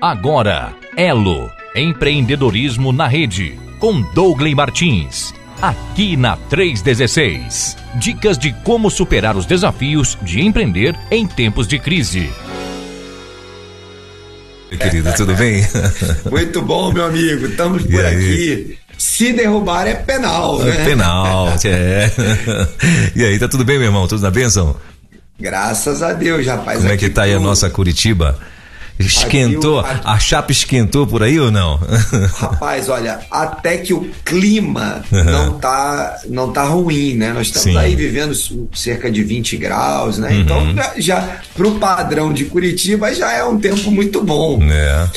Agora, Elo, empreendedorismo na rede, com Douglas Martins. Aqui na 316. Dicas de como superar os desafios de empreender em tempos de crise. Querido, tudo bem? Muito bom, meu amigo. Estamos por aqui. Se derrubar é penal, né? É penal, é. E aí, tá tudo bem, meu irmão? Tudo na bênção? Graças a Deus, rapaz. Como é que tá aí a nossa Curitiba? Esquentou? Aqui, a chapa esquentou por aí ou não? Rapaz, olha, até que o clima não tá, não tá ruim, né? Nós estamos Sim. aí vivendo cerca de 20 graus, né? Uhum. Então, já, já pro padrão de Curitiba já é um tempo muito bom. É.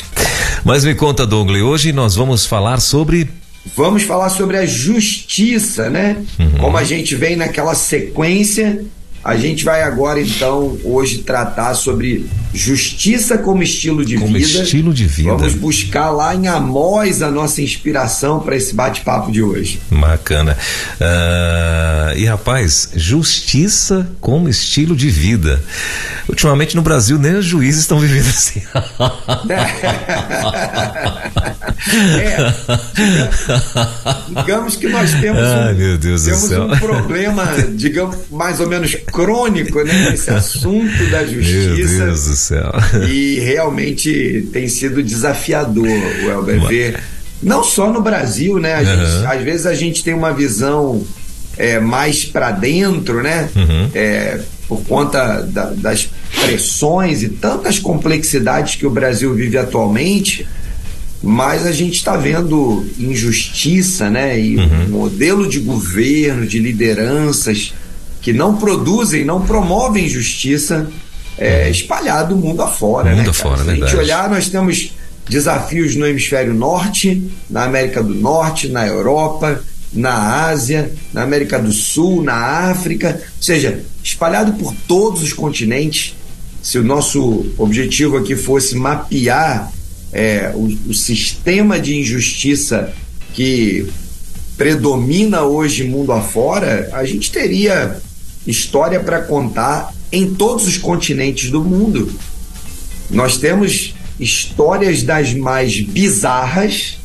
Mas me conta, Douglas, hoje nós vamos falar sobre Vamos falar sobre a justiça, né? Uhum. Como a gente vem naquela sequência a gente vai agora, então, hoje tratar sobre justiça como estilo de como vida. estilo de vida. Vamos buscar lá em Amós a nossa inspiração para esse bate-papo de hoje. Bacana. Uh, e rapaz, justiça como estilo de vida. Ultimamente no Brasil nem os juízes estão vivendo assim. é, digamos que nós temos Ai, um, temos um problema, digamos, mais ou menos crônico, né? Esse assunto da justiça. Meu Deus do céu. E realmente tem sido desafiador, o ver. Não só no Brasil, né? Uhum. Gente, às vezes a gente tem uma visão é, mais para dentro, né? Uhum. É, por conta da, das pressões e tantas complexidades que o Brasil vive atualmente, mas a gente está vendo injustiça, né? E uhum. um modelo de governo, de lideranças que não produzem, não promovem justiça é, espalhado o mundo afora. Mundo né, afora, Se a gente olhar, nós temos desafios no hemisfério norte, na América do Norte, na Europa, na Ásia, na América do Sul, na África, ou seja, espalhado por todos os continentes. Se o nosso objetivo aqui fosse mapear é, o, o sistema de injustiça que predomina hoje mundo afora, a gente teria história para contar em todos os continentes do mundo. Nós temos histórias das mais bizarras,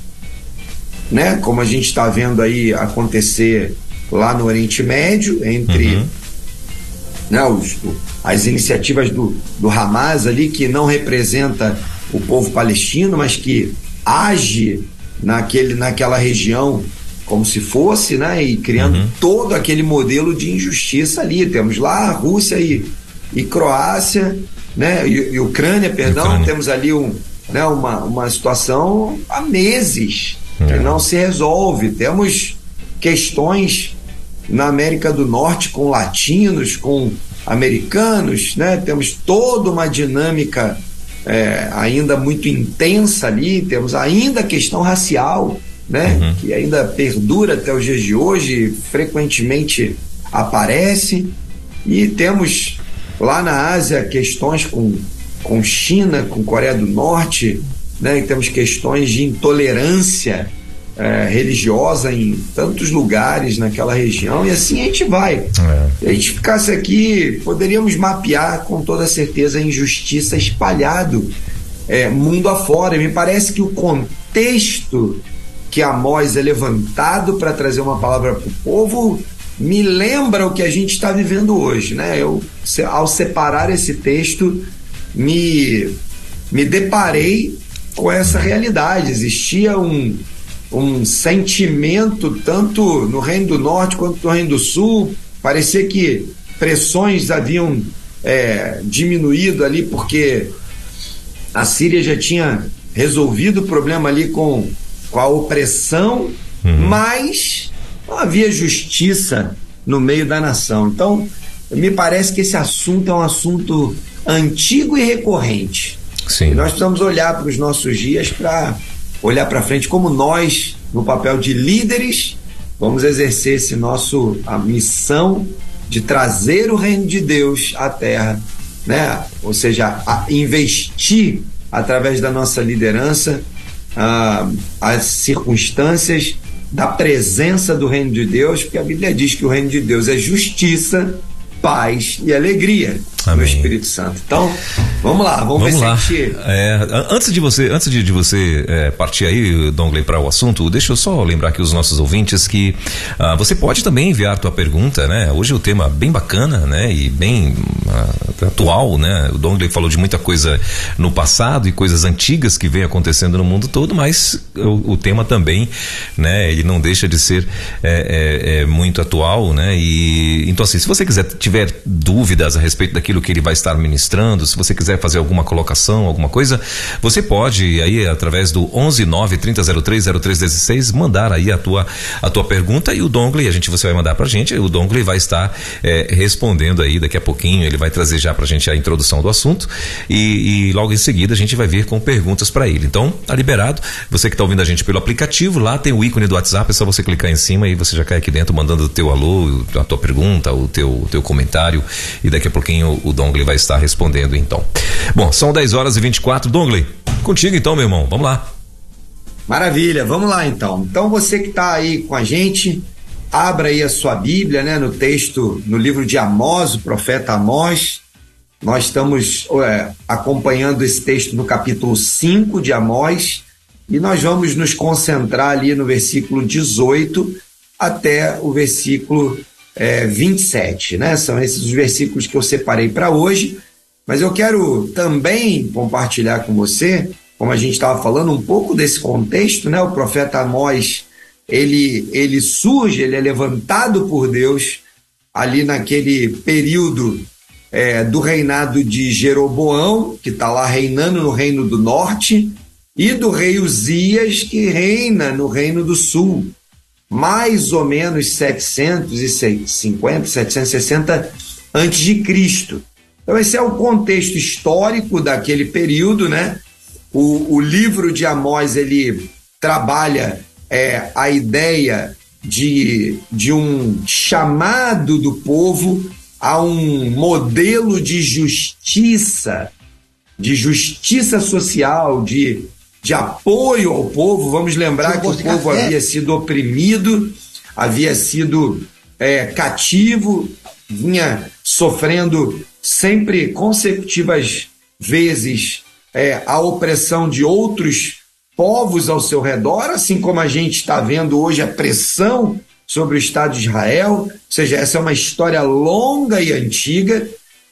né? Como a gente está vendo aí acontecer lá no Oriente Médio, entre uhum. né, os, as iniciativas do, do Hamas ali, que não representa o povo palestino, mas que age naquele, naquela região como se fosse, né? E criando uhum. todo aquele modelo de injustiça ali. Temos lá a Rússia e, e Croácia, né? E, e Ucrânia, perdão, Ucrânia. temos ali um, né? uma, uma situação há meses uhum. que não se resolve. Temos questões na América do Norte com latinos, com americanos, né? Temos toda uma dinâmica é, ainda muito intensa ali, temos ainda a questão racial né? Uhum. Que ainda perdura até os dias de hoje, frequentemente aparece. E temos lá na Ásia questões com, com China, com Coreia do Norte, né? temos questões de intolerância é, religiosa em tantos lugares naquela região, e assim a gente vai. É. Se a gente ficasse aqui, poderíamos mapear com toda certeza a injustiça espalhado é, mundo afora. Me parece que o contexto que Amós é levantado para trazer uma palavra para o povo, me lembra o que a gente está vivendo hoje, né? Eu, ao separar esse texto, me, me deparei com essa realidade. Existia um, um sentimento, tanto no Reino do Norte quanto no Reino do Sul, parecia que pressões haviam é, diminuído ali, porque a Síria já tinha resolvido o problema ali com com a opressão, uhum. mas não havia justiça no meio da nação. Então, me parece que esse assunto é um assunto antigo e recorrente. Sim. E nós precisamos olhar para os nossos dias para olhar para frente como nós, no papel de líderes, vamos exercer esse nosso a missão de trazer o reino de Deus à terra, né? Ou seja, investir através da nossa liderança ah, as circunstâncias da presença do reino de Deus, porque a Bíblia diz que o reino de Deus é justiça, paz e alegria. Amém. do Espírito Santo. Então, vamos lá, vamos, vamos ver lá. se a gente... é, Antes de você, antes de, de você é, partir aí, Dongley, para o assunto, deixa eu só lembrar aqui os nossos ouvintes que uh, você pode também enviar tua pergunta, né? Hoje o tema bem bacana, né? E bem uh, atual, né? O Dongley falou de muita coisa no passado e coisas antigas que vem acontecendo no mundo todo, mas o, o tema também, né? Ele não deixa de ser é, é, é muito atual, né? E então assim, se você quiser tiver dúvidas a respeito daquilo que ele vai estar ministrando, se você quiser fazer alguma colocação, alguma coisa, você pode aí através do 119 3003 0316 mandar aí a tua a tua pergunta e o Dongley, a gente você vai mandar pra gente, o Dongley vai estar é, respondendo aí daqui a pouquinho, ele vai trazer já pra gente a introdução do assunto e, e logo em seguida a gente vai vir com perguntas para ele. Então, tá liberado. Você que está ouvindo a gente pelo aplicativo, lá tem o ícone do WhatsApp, é só você clicar em cima e você já cai aqui dentro mandando o teu alô, a tua pergunta, o teu, o teu comentário e daqui a pouquinho o Dongley vai estar respondendo então. Bom, são 10 horas e 24. Dongley, contigo então, meu irmão. Vamos lá. Maravilha, vamos lá então. Então você que está aí com a gente, abra aí a sua Bíblia, né, no texto, no livro de Amós, o profeta Amós. Nós estamos é, acompanhando esse texto no capítulo 5 de Amós e nós vamos nos concentrar ali no versículo 18 até o versículo é, 27, né? São esses os versículos que eu separei para hoje, mas eu quero também compartilhar com você, como a gente estava falando, um pouco desse contexto, né? O profeta Amós, ele, ele surge, ele é levantado por Deus ali naquele período é, do reinado de Jeroboão, que está lá reinando no reino do norte, e do rei Uzias, que reina no reino do sul mais ou menos 750, 760 antes de Cristo. Então esse é o contexto histórico daquele período, né? O, o livro de Amós ele trabalha é, a ideia de, de um chamado do povo a um modelo de justiça, de justiça social, de de apoio ao povo. Vamos lembrar que o povo havia sido oprimido, havia sido é, cativo, vinha sofrendo sempre consecutivas vezes é, a opressão de outros povos ao seu redor, assim como a gente está vendo hoje a pressão sobre o Estado de Israel. Ou seja, essa é uma história longa e antiga.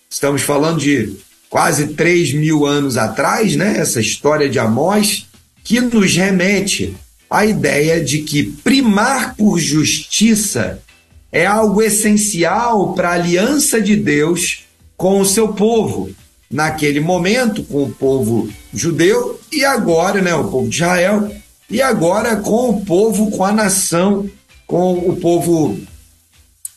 Estamos falando de quase 3 mil anos atrás, né? Essa história de Amós, que nos remete à ideia de que primar por justiça é algo essencial para a aliança de Deus com o seu povo. Naquele momento, com o povo judeu, e agora, né, o povo de Israel, e agora com o povo, com a nação, com o povo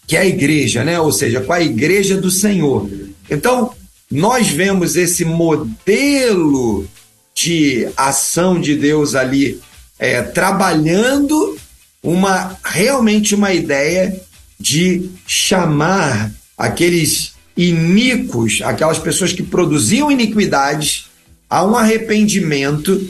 que é a igreja, né? Ou seja, com a igreja do Senhor. Então, nós vemos esse modelo de ação de Deus ali é, trabalhando uma realmente uma ideia de chamar aqueles iníquos, aquelas pessoas que produziam iniquidades, a um arrependimento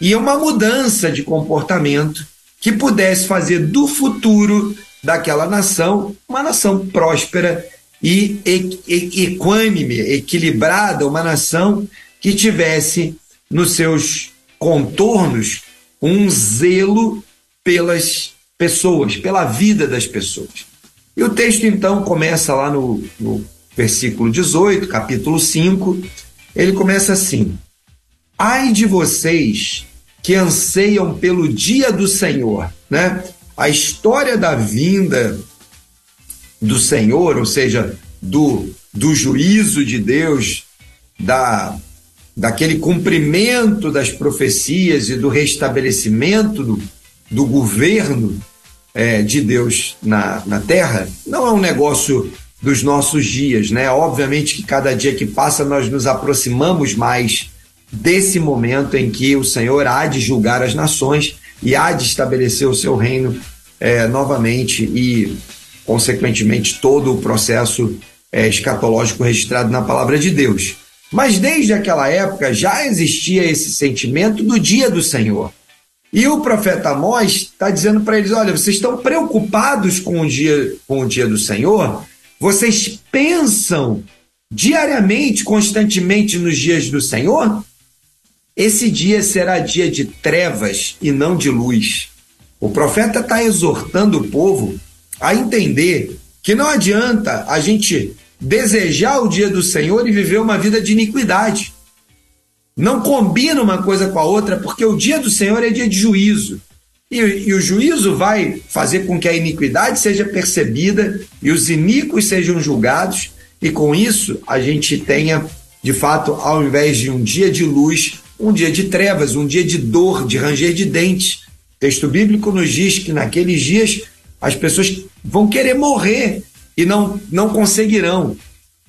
e uma mudança de comportamento que pudesse fazer do futuro daquela nação uma nação próspera e equânime, equilibrada, uma nação que tivesse nos seus contornos um zelo pelas pessoas, pela vida das pessoas. E o texto então começa lá no, no versículo 18, capítulo 5, ele começa assim: Ai de vocês que anseiam pelo dia do Senhor, né? A história da vinda do Senhor, ou seja, do, do juízo de Deus, da, daquele cumprimento das profecias e do restabelecimento do, do governo é, de Deus na, na terra, não é um negócio dos nossos dias, né? Obviamente que cada dia que passa nós nos aproximamos mais desse momento em que o Senhor há de julgar as nações e há de estabelecer o seu reino é, novamente e consequentemente, todo o processo é, escatológico registrado na palavra de Deus. Mas desde aquela época já existia esse sentimento do dia do Senhor. E o profeta Amós está dizendo para eles: olha, vocês estão preocupados com o, dia, com o dia do Senhor? Vocês pensam diariamente, constantemente nos dias do Senhor, esse dia será dia de trevas e não de luz. O profeta está exortando o povo a entender que não adianta a gente desejar o dia do Senhor e viver uma vida de iniquidade. Não combina uma coisa com a outra, porque o dia do Senhor é dia de juízo. E, e, o juízo vai fazer com que a iniquidade seja percebida e os iníquos sejam julgados, e com isso a gente tenha, de fato, ao invés de um dia de luz, um dia de trevas, um dia de dor, de ranger de dentes. O texto bíblico nos diz que naqueles dias as pessoas vão querer morrer e não, não conseguirão.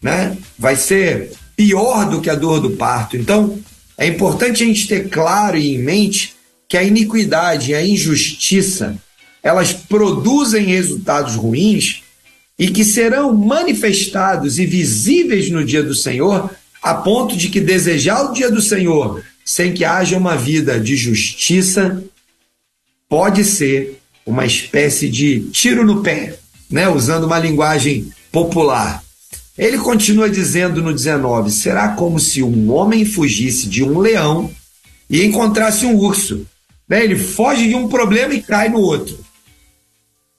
Né? Vai ser pior do que a dor do parto. Então, é importante a gente ter claro e em mente que a iniquidade e a injustiça elas produzem resultados ruins e que serão manifestados e visíveis no dia do Senhor, a ponto de que desejar o dia do Senhor sem que haja uma vida de justiça pode ser uma espécie de tiro no pé, né? usando uma linguagem popular. Ele continua dizendo no 19: será como se um homem fugisse de um leão e encontrasse um urso. Né? Ele foge de um problema e cai no outro.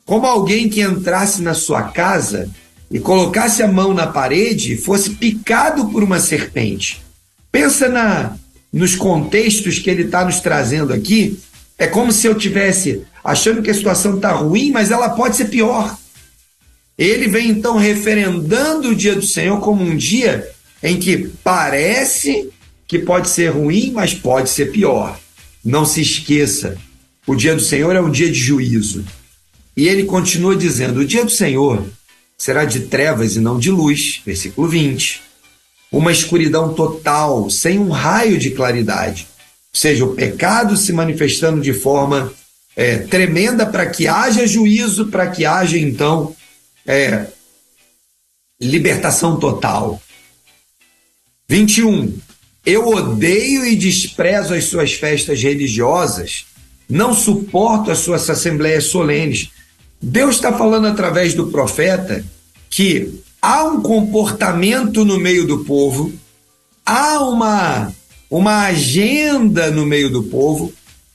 Como alguém que entrasse na sua casa e colocasse a mão na parede e fosse picado por uma serpente. Pensa na nos contextos que ele está nos trazendo aqui. É como se eu tivesse achando que a situação está ruim, mas ela pode ser pior. Ele vem então referendando o dia do Senhor como um dia em que parece que pode ser ruim, mas pode ser pior. Não se esqueça, o dia do Senhor é um dia de juízo. E ele continua dizendo: o dia do Senhor será de trevas e não de luz. Versículo 20. Uma escuridão total, sem um raio de claridade. Seja, o pecado se manifestando de forma é, tremenda para que haja juízo, para que haja então é, libertação total. 21. Eu odeio e desprezo as suas festas religiosas, não suporto as suas assembleias solenes. Deus está falando através do profeta que há um comportamento no meio do povo, há uma, uma agenda no meio do povo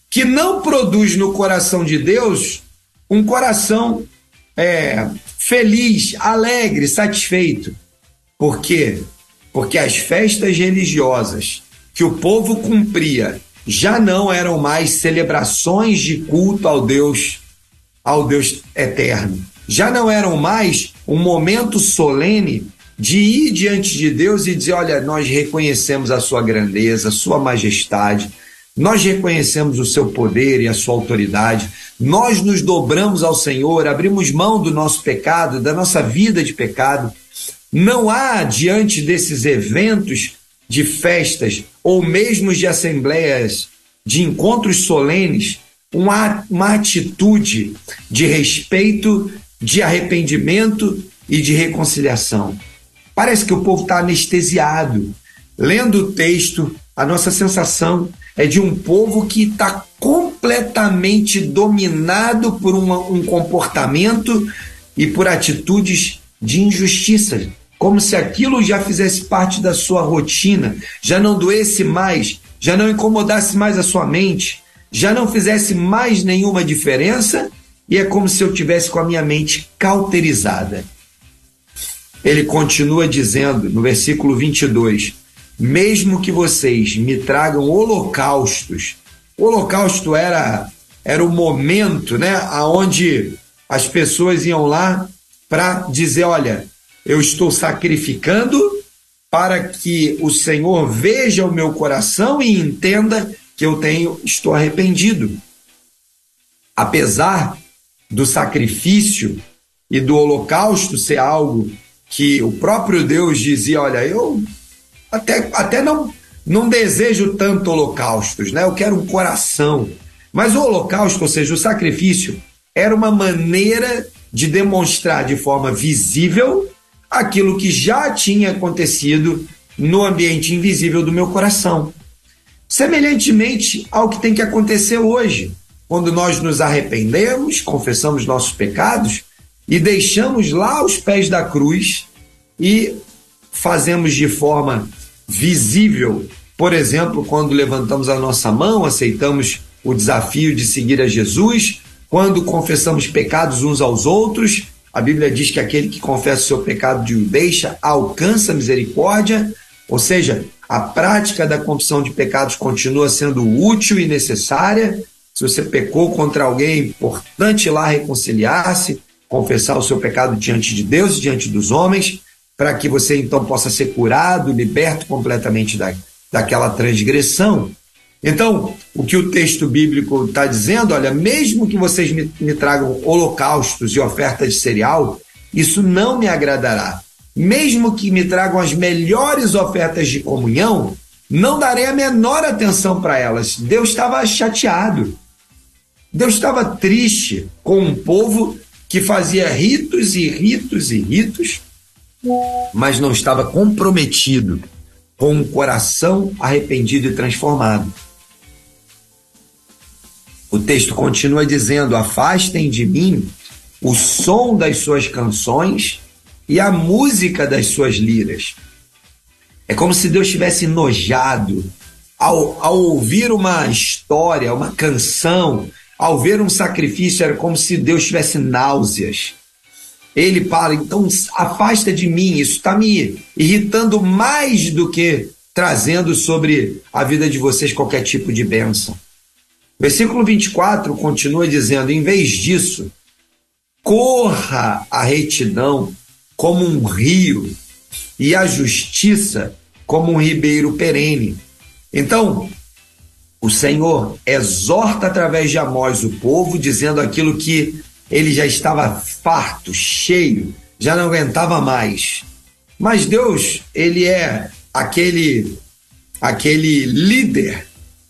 que não produz no coração de Deus um coração é, feliz, alegre, satisfeito. Por quê? Porque as festas religiosas que o povo cumpria já não eram mais celebrações de culto ao Deus, ao Deus eterno. Já não eram mais um momento solene de ir diante de Deus e dizer: olha, nós reconhecemos a sua grandeza, a sua majestade, nós reconhecemos o seu poder e a sua autoridade, nós nos dobramos ao Senhor, abrimos mão do nosso pecado, da nossa vida de pecado. Não há diante desses eventos de festas ou mesmo de assembleias, de encontros solenes, uma, uma atitude de respeito, de arrependimento e de reconciliação. Parece que o povo está anestesiado. Lendo o texto, a nossa sensação é de um povo que está completamente dominado por uma, um comportamento e por atitudes de injustiça, como se aquilo já fizesse parte da sua rotina, já não doesse mais, já não incomodasse mais a sua mente, já não fizesse mais nenhuma diferença, e é como se eu tivesse com a minha mente cauterizada. Ele continua dizendo no versículo 22: mesmo que vocês me tragam holocaustos. O holocausto era era o momento, né, aonde as pessoas iam lá para dizer, olha, eu estou sacrificando para que o Senhor veja o meu coração e entenda que eu tenho estou arrependido. Apesar do sacrifício e do holocausto ser algo que o próprio Deus dizia, olha, eu até, até não, não desejo tanto holocaustos, né? Eu quero um coração. Mas o holocausto, ou seja, o sacrifício, era uma maneira de demonstrar de forma visível aquilo que já tinha acontecido no ambiente invisível do meu coração. Semelhantemente ao que tem que acontecer hoje, quando nós nos arrependemos, confessamos nossos pecados e deixamos lá os pés da cruz e fazemos de forma visível, por exemplo, quando levantamos a nossa mão, aceitamos o desafio de seguir a Jesus, quando confessamos pecados uns aos outros, a Bíblia diz que aquele que confessa o seu pecado de o deixa alcança misericórdia, ou seja, a prática da confissão de pecados continua sendo útil e necessária. Se você pecou contra alguém, é importante ir lá reconciliar-se, confessar o seu pecado diante de Deus e diante dos homens, para que você então possa ser curado, liberto completamente da, daquela transgressão. Então, o que o texto bíblico está dizendo, olha, mesmo que vocês me, me tragam holocaustos e ofertas de cereal, isso não me agradará. Mesmo que me tragam as melhores ofertas de comunhão, não darei a menor atenção para elas. Deus estava chateado. Deus estava triste com um povo que fazia ritos e ritos e ritos, mas não estava comprometido com um coração arrependido e transformado. O texto continua dizendo: Afastem de mim o som das suas canções e a música das suas liras. É como se Deus estivesse enojado ao, ao ouvir uma história, uma canção, ao ver um sacrifício, era como se Deus tivesse náuseas. Ele para, então afasta de mim, isso está me irritando mais do que trazendo sobre a vida de vocês qualquer tipo de bênção. Versículo 24 continua dizendo: em vez disso, corra a retidão como um rio e a justiça como um ribeiro perene. Então, o Senhor exorta através de Amós o povo, dizendo aquilo que ele já estava farto, cheio, já não aguentava mais. Mas Deus, ele é aquele aquele líder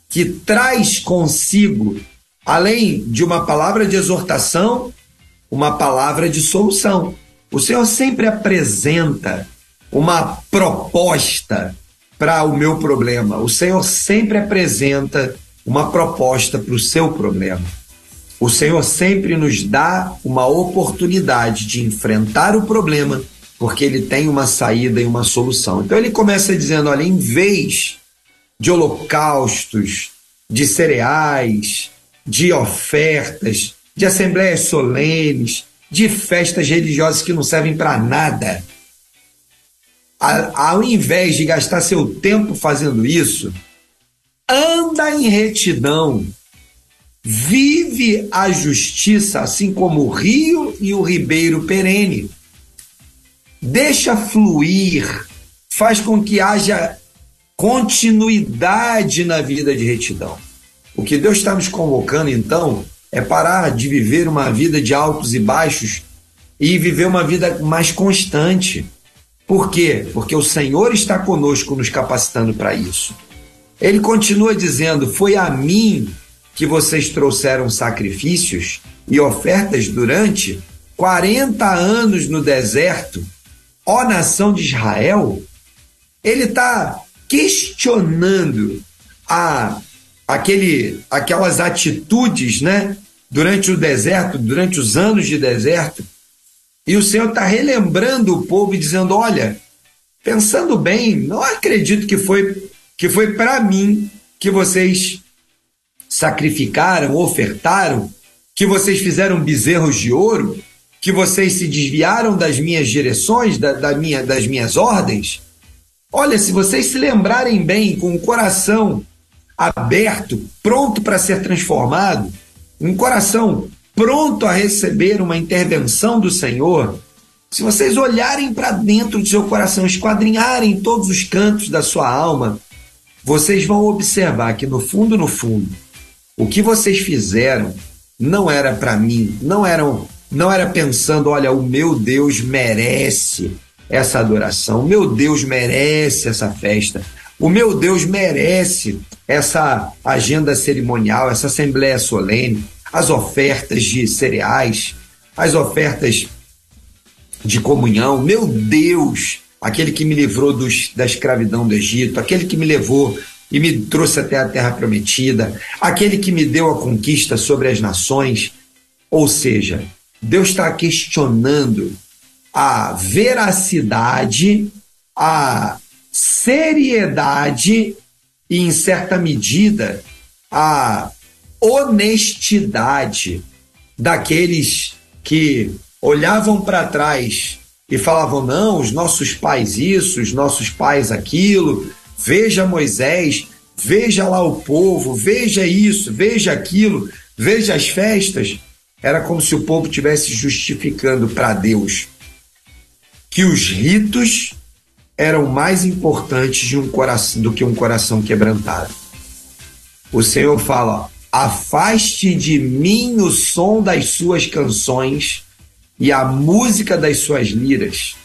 que traz consigo, além de uma palavra de exortação, uma palavra de solução. O Senhor sempre apresenta uma proposta para o meu problema. O Senhor sempre apresenta uma proposta para o seu problema. O Senhor sempre nos dá uma oportunidade de enfrentar o problema, porque ele tem uma saída e uma solução. Então ele começa dizendo: olha, em vez de holocaustos, de cereais, de ofertas, de assembleias solenes, de festas religiosas que não servem para nada. Ao invés de gastar seu tempo fazendo isso, anda em retidão, vive a justiça, assim como o rio e o ribeiro perene. Deixa fluir, faz com que haja continuidade na vida de retidão. O que Deus está nos convocando, então, é parar de viver uma vida de altos e baixos e viver uma vida mais constante. Por quê? Porque o Senhor está conosco, nos capacitando para isso. Ele continua dizendo: Foi a mim que vocês trouxeram sacrifícios e ofertas durante 40 anos no deserto, ó nação de Israel. Ele está questionando a, aquele, aquelas atitudes, né? Durante o deserto, durante os anos de deserto. E o Senhor está relembrando o povo e dizendo: olha, pensando bem, não acredito que foi que foi para mim que vocês sacrificaram, ofertaram, que vocês fizeram bezerros de ouro, que vocês se desviaram das minhas direções, da, da minha, das minhas ordens. Olha, se vocês se lembrarem bem, com o coração aberto, pronto para ser transformado, um coração pronto a receber uma intervenção do Senhor, se vocês olharem para dentro do seu coração, esquadrinharem todos os cantos da sua alma, vocês vão observar que no fundo, no fundo, o que vocês fizeram não era para mim, não eram, não era pensando, olha, o meu Deus merece essa adoração. O meu Deus merece essa festa. O meu Deus merece essa agenda cerimonial, essa assembleia solene, as ofertas de cereais, as ofertas de comunhão. Meu Deus, aquele que me livrou dos, da escravidão do Egito, aquele que me levou e me trouxe até a terra prometida, aquele que me deu a conquista sobre as nações. Ou seja, Deus está questionando a veracidade, a seriedade e, em certa medida, a honestidade daqueles que olhavam para trás e falavam: não, os nossos pais isso, os nossos pais aquilo, veja Moisés, veja lá o povo, veja isso, veja aquilo, veja as festas. Era como se o povo estivesse justificando para Deus que os ritos eram mais importantes de um coração, do que um coração quebrantado. O Senhor fala: afaste de mim o som das suas canções e a música das suas liras.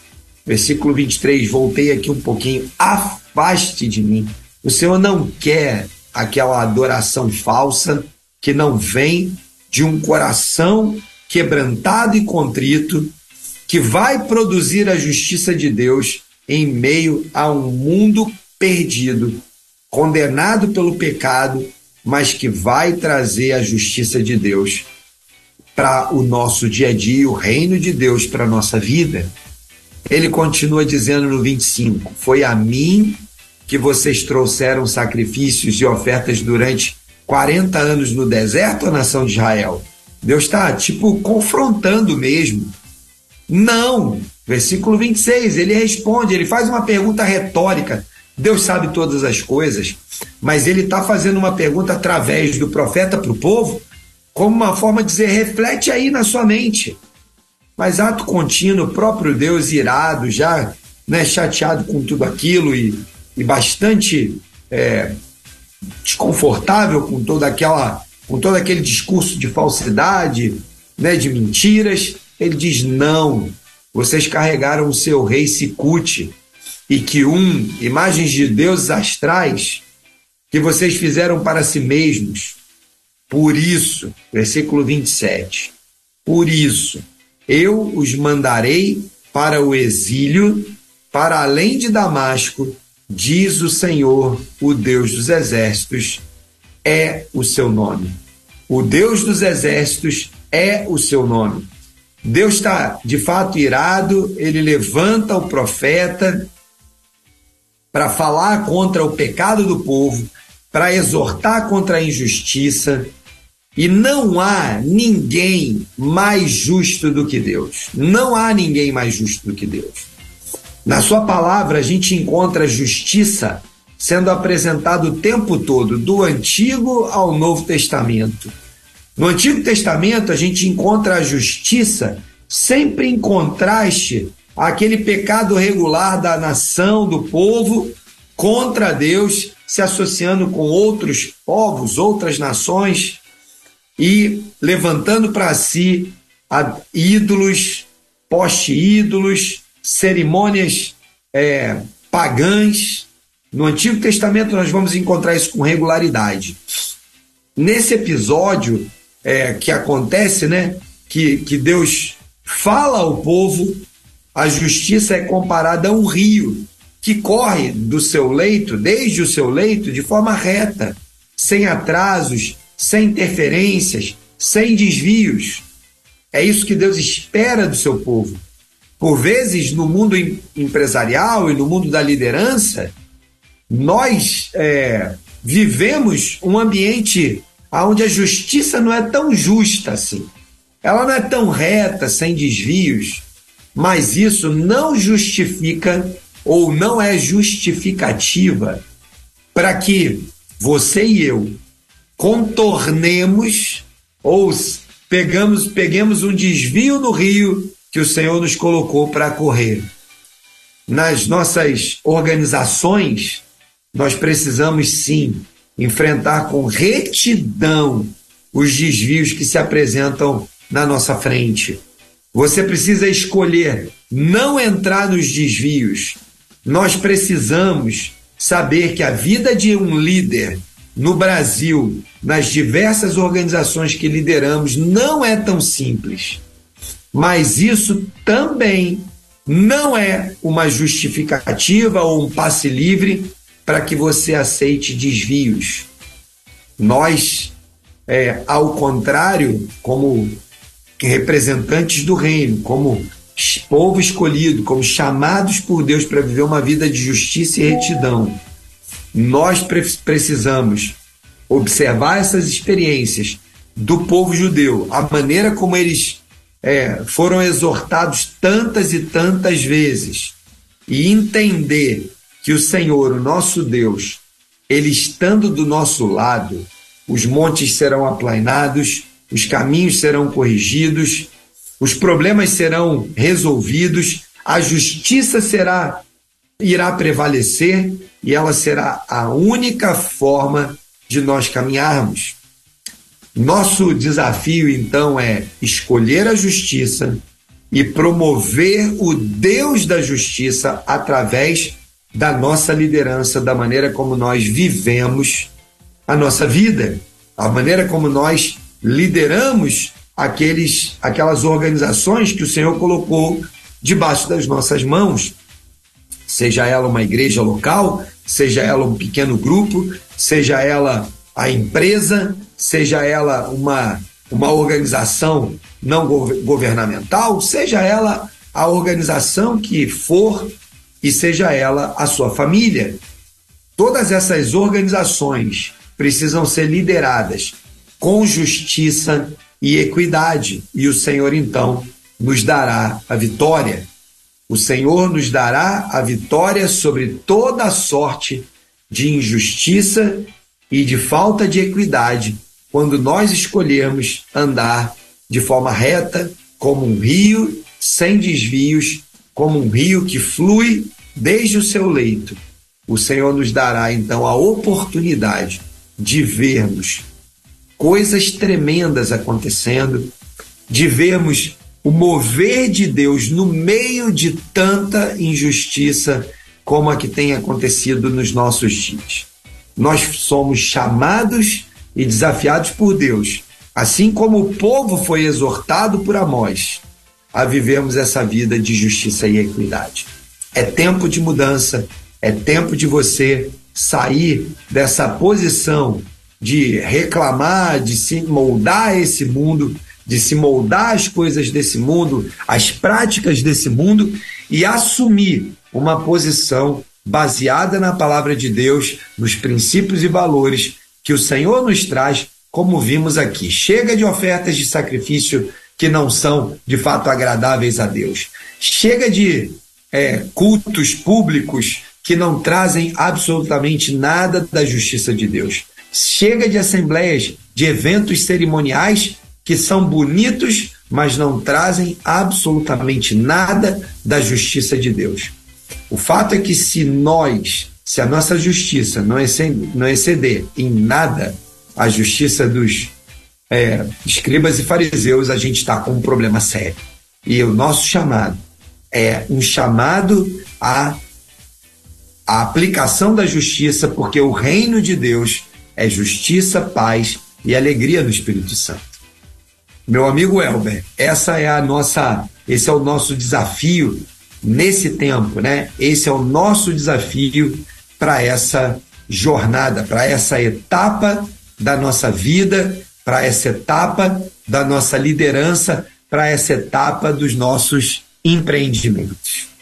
Versículo 23, voltei aqui um pouquinho. Afaste de mim. O Senhor não quer aquela adoração falsa que não vem de um coração quebrantado e contrito, que vai produzir a justiça de Deus em meio a um mundo perdido, condenado pelo pecado, mas que vai trazer a justiça de Deus para o nosso dia a dia, o reino de Deus para a nossa vida. Ele continua dizendo no 25: Foi a mim que vocês trouxeram sacrifícios e ofertas durante 40 anos no deserto, a nação de Israel. Deus está, tipo, confrontando mesmo. Não, Versículo 26, ele responde, ele faz uma pergunta retórica. Deus sabe todas as coisas, mas ele está fazendo uma pergunta através do profeta para o povo, como uma forma de dizer: reflete aí na sua mente. Mas ato contínuo, o próprio Deus irado, já né, chateado com tudo aquilo e, e bastante é, desconfortável com toda aquela, com todo aquele discurso de falsidade, né, de mentiras, ele diz: não, vocês carregaram o seu rei Sicute e que um, imagens de deuses astrais, que vocês fizeram para si mesmos. Por isso, versículo 27, por isso, eu os mandarei para o exílio, para além de Damasco, diz o Senhor, o Deus dos exércitos, é o seu nome. O Deus dos exércitos é o seu nome. Deus está de fato irado, ele levanta o profeta para falar contra o pecado do povo, para exortar contra a injustiça. E não há ninguém mais justo do que Deus. Não há ninguém mais justo do que Deus. Na sua palavra, a gente encontra justiça sendo apresentada o tempo todo, do Antigo ao Novo Testamento. No Antigo Testamento, a gente encontra a justiça sempre em contraste àquele pecado regular da nação, do povo, contra Deus, se associando com outros povos, outras nações e levantando para si ídolos, poste-ídolos, cerimônias é, pagãs. No Antigo Testamento nós vamos encontrar isso com regularidade. Nesse episódio, é, que acontece, né? Que, que Deus fala ao povo, a justiça é comparada a um rio que corre do seu leito, desde o seu leito, de forma reta, sem atrasos, sem interferências, sem desvios. É isso que Deus espera do seu povo. Por vezes, no mundo empresarial e no mundo da liderança, nós é, vivemos um ambiente onde a justiça não é tão justa assim. Ela não é tão reta, sem desvios, mas isso não justifica ou não é justificativa para que você e eu contornemos ou pegamos, peguemos um desvio no rio que o Senhor nos colocou para correr. Nas nossas organizações, nós precisamos sim enfrentar com retidão os desvios que se apresentam na nossa frente. Você precisa escolher não entrar nos desvios. Nós precisamos saber que a vida de um líder no Brasil, nas diversas organizações que lideramos, não é tão simples. Mas isso também não é uma justificativa ou um passe livre para que você aceite desvios. Nós, é, ao contrário, como representantes do reino, como povo escolhido, como chamados por Deus para viver uma vida de justiça e retidão, nós pre precisamos observar essas experiências do povo judeu, a maneira como eles é, foram exortados tantas e tantas vezes, e entender que o Senhor, o nosso Deus, ele estando do nosso lado, os montes serão aplainados, os caminhos serão corrigidos, os problemas serão resolvidos, a justiça será irá prevalecer e ela será a única forma de nós caminharmos. Nosso desafio então é escolher a justiça e promover o Deus da justiça através da nossa liderança, da maneira como nós vivemos a nossa vida, a maneira como nós lideramos aqueles, aquelas organizações que o Senhor colocou debaixo das nossas mãos, seja ela uma igreja local, seja ela um pequeno grupo, seja ela a empresa, seja ela uma, uma organização não governamental, seja ela a organização que for e seja ela a sua família. Todas essas organizações precisam ser lideradas com justiça e equidade, e o Senhor então nos dará a vitória. O Senhor nos dará a vitória sobre toda sorte de injustiça e de falta de equidade quando nós escolhermos andar de forma reta, como um rio sem desvios, como um rio que flui desde o seu leito. O Senhor nos dará então a oportunidade de vermos coisas tremendas acontecendo, de vermos o mover de Deus no meio de tanta injustiça como a que tem acontecido nos nossos dias. Nós somos chamados e desafiados por Deus, assim como o povo foi exortado por Amós a vivermos essa vida de justiça e equidade. É tempo de mudança, é tempo de você sair dessa posição de reclamar, de se moldar esse mundo, de se moldar as coisas desse mundo, as práticas desse mundo e assumir uma posição baseada na palavra de Deus, nos princípios e valores que o Senhor nos traz, como vimos aqui. Chega de ofertas de sacrifício que não são de fato agradáveis a Deus. Chega de é, cultos públicos que não trazem absolutamente nada da justiça de Deus. Chega de assembleias, de eventos cerimoniais que são bonitos, mas não trazem absolutamente nada da justiça de Deus. O fato é que se nós, se a nossa justiça não exceder, não exceder em nada a justiça dos é, escribas e fariseus, a gente está com um problema sério. E o nosso chamado é um chamado à, à aplicação da justiça, porque o reino de Deus é justiça, paz e alegria no Espírito Santo. Meu amigo Elber, essa é a nossa, esse é o nosso desafio nesse tempo, né? Esse é o nosso desafio para essa jornada, para essa etapa da nossa vida, para essa etapa da nossa liderança, para essa etapa dos nossos empreendimentos.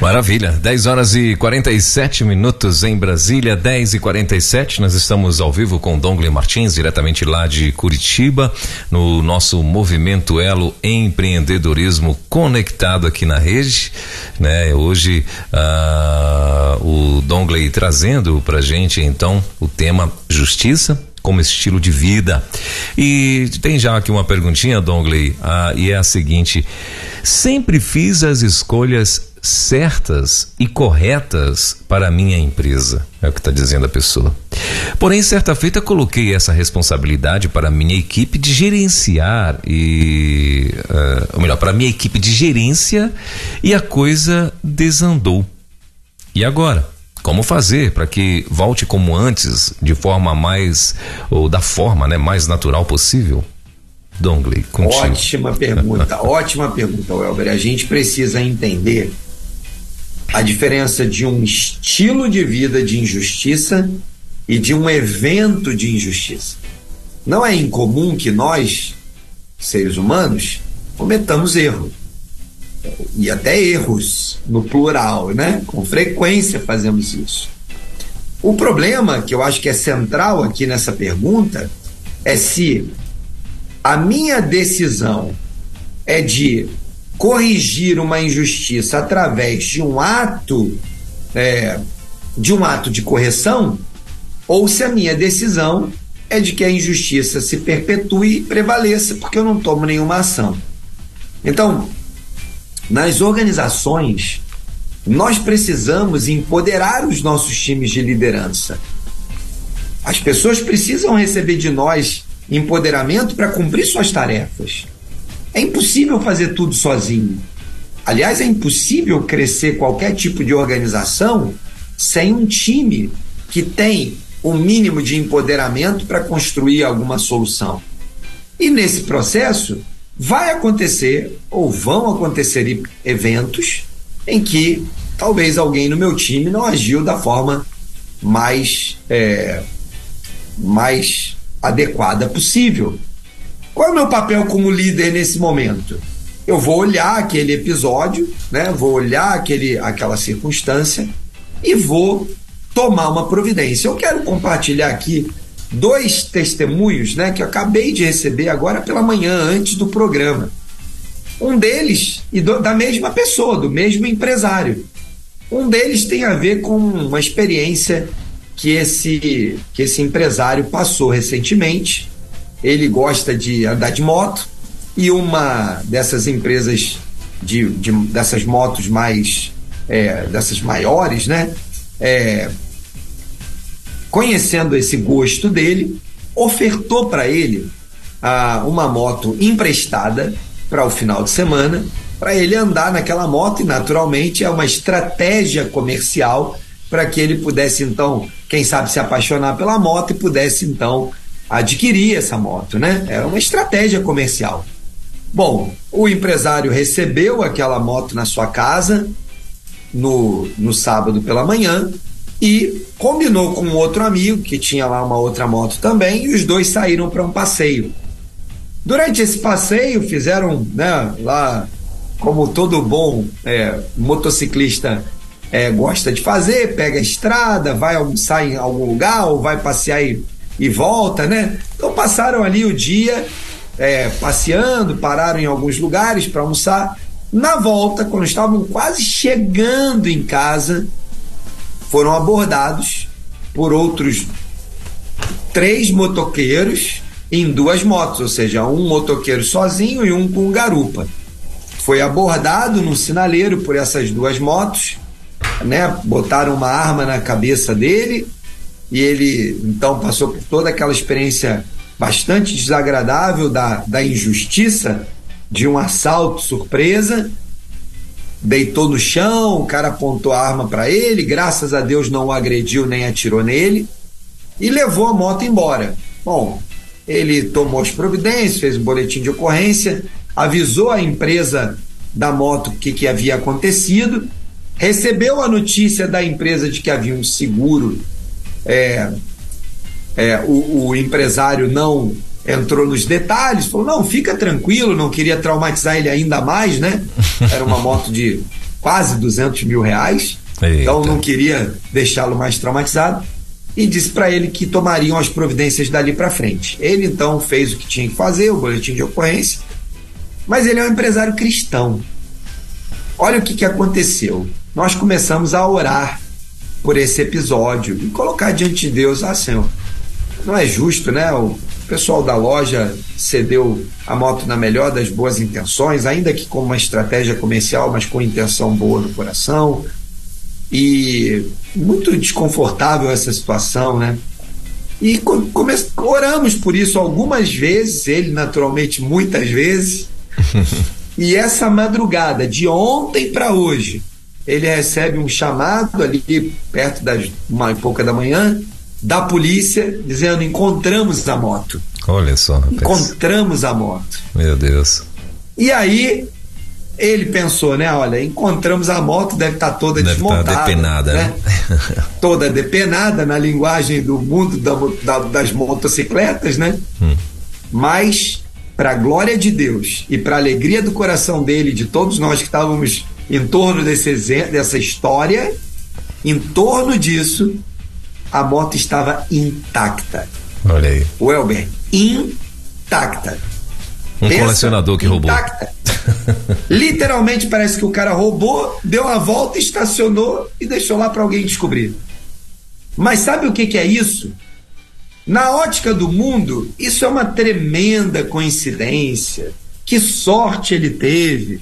Maravilha, 10 horas e 47 minutos em Brasília, 10 e 47 nós estamos ao vivo com Dongle Martins, diretamente lá de Curitiba, no nosso movimento Elo Empreendedorismo conectado aqui na rede, né? Hoje uh, o Dongle trazendo pra gente então o tema justiça, como estilo de vida. E tem já aqui uma perguntinha, Dongley, ah, e é a seguinte: sempre fiz as escolhas certas e corretas para a minha empresa. É o que está dizendo a pessoa. Porém, certa feita coloquei essa responsabilidade para a minha equipe de gerenciar e, uh, ou melhor, para a minha equipe de gerência e a coisa desandou. E agora? Como fazer para que volte como antes, de forma mais ou da forma, né, mais natural possível? Dongley, contigo. Ótima pergunta, ótima pergunta, Welber. A gente precisa entender a diferença de um estilo de vida de injustiça e de um evento de injustiça. Não é incomum que nós, seres humanos, cometamos erro. e até erros no plural, né? Com frequência fazemos isso. O problema que eu acho que é central aqui nessa pergunta é se a minha decisão é de corrigir uma injustiça através de um ato é, de um ato de correção ou se a minha decisão é de que a injustiça se perpetue e prevaleça porque eu não tomo nenhuma ação. Então, nas organizações, nós precisamos empoderar os nossos times de liderança. As pessoas precisam receber de nós empoderamento para cumprir suas tarefas. É impossível fazer tudo sozinho. Aliás, é impossível crescer qualquer tipo de organização sem um time que tem o mínimo de empoderamento para construir alguma solução. E nesse processo, vai acontecer ou vão acontecer eventos em que talvez alguém no meu time não agiu da forma mais, é, mais adequada possível. Qual é o meu papel como líder nesse momento? Eu vou olhar aquele episódio, né? Vou olhar aquele, aquela circunstância e vou tomar uma providência. Eu quero compartilhar aqui dois testemunhos, né, que eu acabei de receber agora pela manhã antes do programa. Um deles e do, da mesma pessoa, do mesmo empresário. Um deles tem a ver com uma experiência que esse, que esse empresário passou recentemente. Ele gosta de andar de moto e uma dessas empresas de, de dessas motos mais é, dessas maiores, né? É, conhecendo esse gosto dele, ofertou para ele ah, uma moto emprestada para o final de semana para ele andar naquela moto e naturalmente é uma estratégia comercial para que ele pudesse então, quem sabe se apaixonar pela moto e pudesse então adquirir essa moto, né? Era uma estratégia comercial. Bom, o empresário recebeu aquela moto na sua casa no, no sábado pela manhã e combinou com outro amigo que tinha lá uma outra moto também e os dois saíram para um passeio. Durante esse passeio fizeram, né, lá como todo bom é, motociclista é, gosta de fazer, pega a estrada, vai almoçar em algum lugar ou vai passear e volta, né? Então passaram ali o dia é, passeando, pararam em alguns lugares para almoçar. Na volta, quando estavam quase chegando em casa, foram abordados por outros três motoqueiros em duas motos, ou seja, um motoqueiro sozinho e um com garupa foi abordado no sinaleiro por essas duas motos, né? Botaram uma arma na cabeça dele e ele então passou por toda aquela experiência bastante desagradável da, da injustiça de um assalto surpresa. Deitou no chão, o cara apontou a arma para ele, graças a Deus não o agrediu nem atirou nele e levou a moto embora. Bom, ele tomou as providências, fez um boletim de ocorrência, avisou a empresa da moto o que, que havia acontecido, recebeu a notícia da empresa de que havia um seguro. É, é, o, o empresário não entrou nos detalhes, falou: não, fica tranquilo, não queria traumatizar ele ainda mais, né? Era uma moto de quase 200 mil reais, Eita. então não queria deixá-lo mais traumatizado. E disse para ele que tomariam as providências dali para frente. Ele então fez o que tinha que fazer, o boletim de ocorrência, mas ele é um empresário cristão. Olha o que, que aconteceu. Nós começamos a orar por esse episódio e colocar diante de Deus, ah, Senhor, não é justo, né? O pessoal da loja cedeu a moto na melhor das boas intenções, ainda que com uma estratégia comercial, mas com intenção boa no coração. E muito desconfortável essa situação, né? E oramos por isso algumas vezes, ele naturalmente muitas vezes. e essa madrugada, de ontem para hoje, ele recebe um chamado ali perto das uma e pouca da manhã da polícia dizendo encontramos a moto. Olha só. Rapaz. Encontramos a moto. Meu Deus. E aí ele pensou, né? Olha, encontramos a moto, deve estar tá toda deve tá desmontada. Tá depenada, né? né? toda depenada na linguagem do mundo da, da, das motocicletas, né? Hum. Mas para a glória de Deus e para a alegria do coração dele, de todos nós que estávamos em torno desse, dessa história, em torno disso, a moto estava intacta. Olha aí. O Elber, intacta. Um Pensa, colecionador que intacta. roubou. Literalmente parece que o cara roubou, deu uma volta, estacionou e deixou lá para alguém descobrir. Mas sabe o que, que é isso? Na ótica do mundo, isso é uma tremenda coincidência. Que sorte ele teve.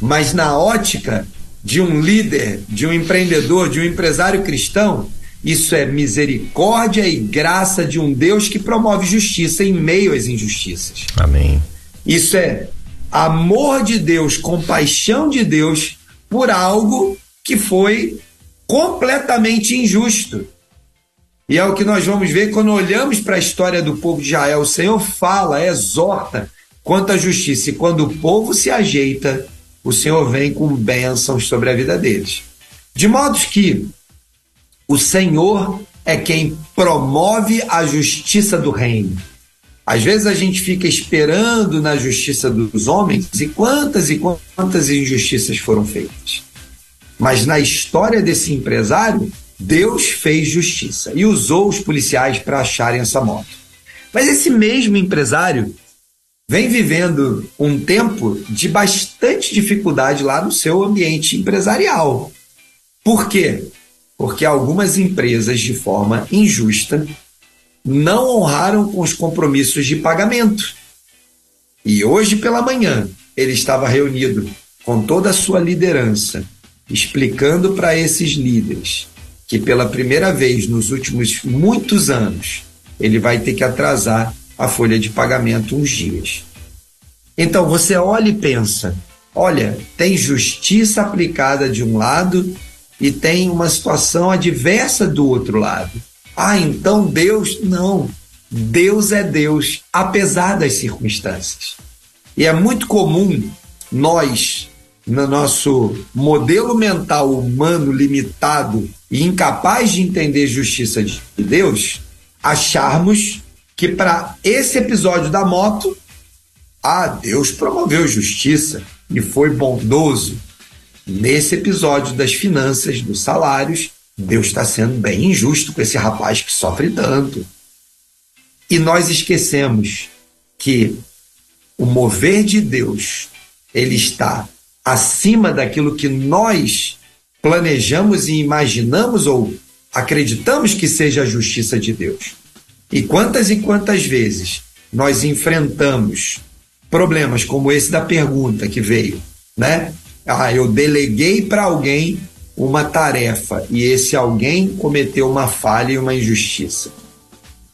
Mas na ótica de um líder, de um empreendedor, de um empresário cristão, isso é misericórdia e graça de um Deus que promove justiça em meio às injustiças. Amém. Isso é amor de Deus, compaixão de Deus por algo que foi completamente injusto. E é o que nós vamos ver quando olhamos para a história do povo de Israel. O Senhor fala, exorta quanto à justiça. E quando o povo se ajeita, o Senhor vem com bênçãos sobre a vida deles. De modo que o Senhor é quem promove a justiça do reino. Às vezes a gente fica esperando na justiça dos homens e quantas e quantas injustiças foram feitas. Mas na história desse empresário, Deus fez justiça e usou os policiais para acharem essa moto. Mas esse mesmo empresário vem vivendo um tempo de bastante dificuldade lá no seu ambiente empresarial. Por quê? Porque algumas empresas, de forma injusta, não honraram com os compromissos de pagamento. E hoje pela manhã ele estava reunido com toda a sua liderança, explicando para esses líderes que pela primeira vez nos últimos muitos anos ele vai ter que atrasar a folha de pagamento uns dias. Então você olha e pensa: olha, tem justiça aplicada de um lado e tem uma situação adversa do outro lado. Ah, então Deus. Não. Deus é Deus, apesar das circunstâncias. E é muito comum nós, no nosso modelo mental humano limitado e incapaz de entender justiça de Deus, acharmos que para esse episódio da moto, ah, Deus promoveu justiça e foi bondoso. Nesse episódio das finanças, dos salários, Deus está sendo bem injusto com esse rapaz que sofre tanto. E nós esquecemos que o mover de Deus, ele está acima daquilo que nós planejamos e imaginamos ou acreditamos que seja a justiça de Deus. E quantas e quantas vezes nós enfrentamos problemas como esse da pergunta que veio, né? Ah, eu deleguei para alguém uma tarefa e esse alguém cometeu uma falha e uma injustiça.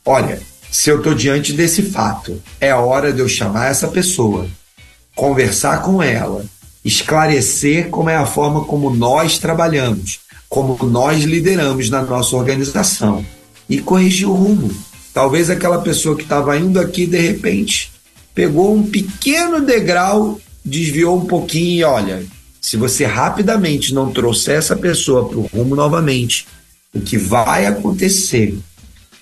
Olha, se eu estou diante desse fato, é hora de eu chamar essa pessoa, conversar com ela, esclarecer como é a forma como nós trabalhamos, como nós lideramos na nossa organização e corrigir o rumo. Talvez aquela pessoa que estava indo aqui de repente pegou um pequeno degrau, desviou um pouquinho e olha, se você rapidamente não trouxer essa pessoa para o rumo novamente, o que vai acontecer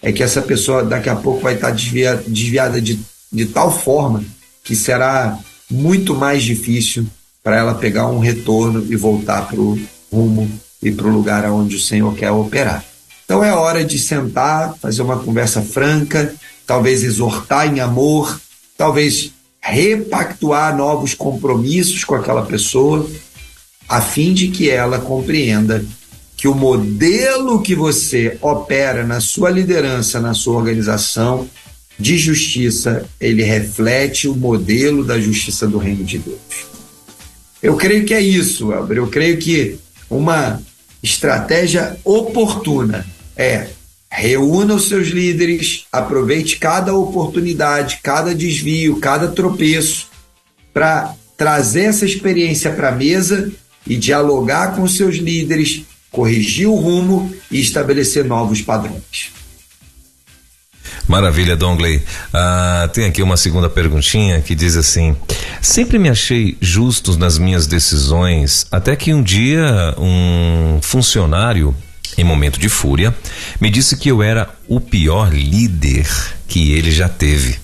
é que essa pessoa daqui a pouco vai estar desviada, desviada de, de tal forma que será muito mais difícil para ela pegar um retorno e voltar para o rumo e para o lugar onde o Senhor quer operar. Então é hora de sentar, fazer uma conversa franca, talvez exortar em amor, talvez repactuar novos compromissos com aquela pessoa, a fim de que ela compreenda que o modelo que você opera na sua liderança, na sua organização de justiça, ele reflete o modelo da justiça do reino de Deus. Eu creio que é isso, Elber. Eu creio que uma estratégia oportuna é reúna os seus líderes, aproveite cada oportunidade, cada desvio, cada tropeço para trazer essa experiência para a mesa e dialogar com os seus líderes, corrigir o rumo e estabelecer novos padrões. Maravilha, Dongley. Ah, tem aqui uma segunda perguntinha que diz assim: Sempre me achei justos nas minhas decisões, até que um dia um funcionário, em momento de fúria, me disse que eu era o pior líder que ele já teve.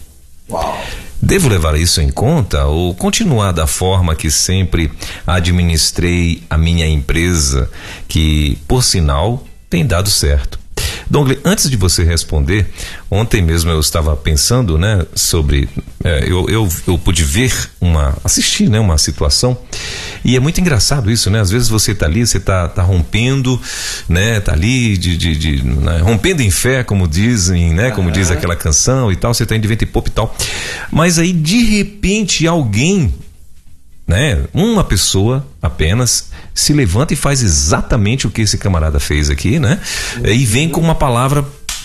Uau. Devo levar isso em conta ou continuar da forma que sempre administrei a minha empresa, que, por sinal, tem dado certo? Dongle, antes de você responder, ontem mesmo eu estava pensando, né, sobre, é, eu, eu, eu pude ver uma, assistir, né, uma situação e é muito engraçado isso, né? Às vezes você tá ali, você tá, tá rompendo, né, tá ali de, de, de né? rompendo em fé, como dizem, né, como diz aquela canção e tal, você tá em de vento e pop e tal, mas aí de repente alguém né? Uma pessoa apenas se levanta e faz exatamente o que esse camarada fez aqui, né? E vem com uma palavra,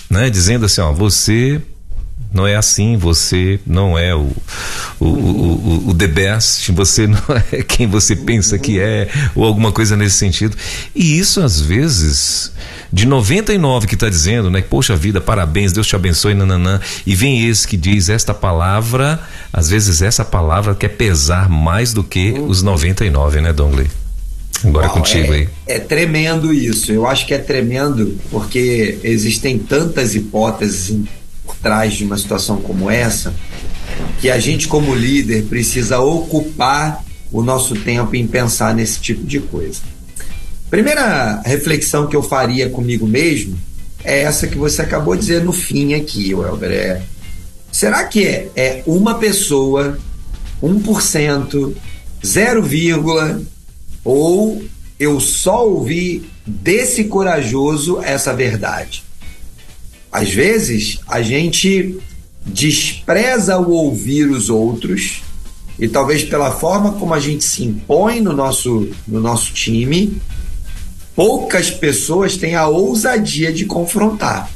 né? Dizendo assim, ó, você não é assim, você não é o, o, o, o, the best, você não é quem você pensa que é, ou alguma coisa nesse sentido. E isso, às vezes, de 99 que está dizendo, né? Poxa vida, parabéns, Deus te abençoe, nananã. E vem esse que diz esta palavra, às vezes essa palavra quer pesar mais do que os 99, né, Dongley? Agora é contigo é, aí. É tremendo isso. Eu acho que é tremendo porque existem tantas hipóteses por trás de uma situação como essa que a gente, como líder, precisa ocupar o nosso tempo em pensar nesse tipo de coisa. Primeira reflexão que eu faria comigo mesmo é essa que você acabou de dizer no fim aqui, Welber. É, será que é, é uma pessoa, 1%, 0, ou eu só ouvi desse corajoso essa verdade? Às vezes a gente despreza o ouvir os outros e talvez pela forma como a gente se impõe no nosso, no nosso time, poucas pessoas têm a ousadia de confrontar.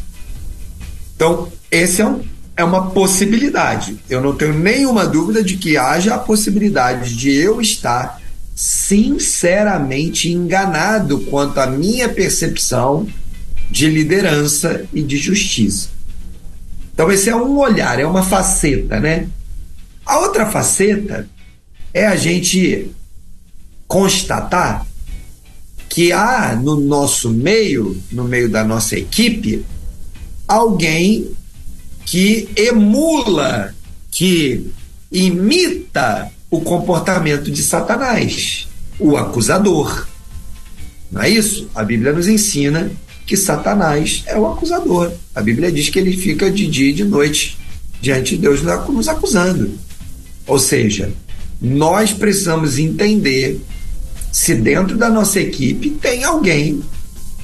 Então, esse é, um, é uma possibilidade. Eu não tenho nenhuma dúvida de que haja a possibilidade de eu estar sinceramente enganado quanto à minha percepção de liderança e de justiça. Então, esse é um olhar, é uma faceta, né? A outra faceta é a gente constatar que há no nosso meio, no meio da nossa equipe, alguém que emula, que imita o comportamento de Satanás, o acusador. Não é isso? A Bíblia nos ensina que Satanás é o acusador. A Bíblia diz que ele fica de dia e de noite diante de Deus nos acusando. Ou seja, nós precisamos entender se dentro da nossa equipe tem alguém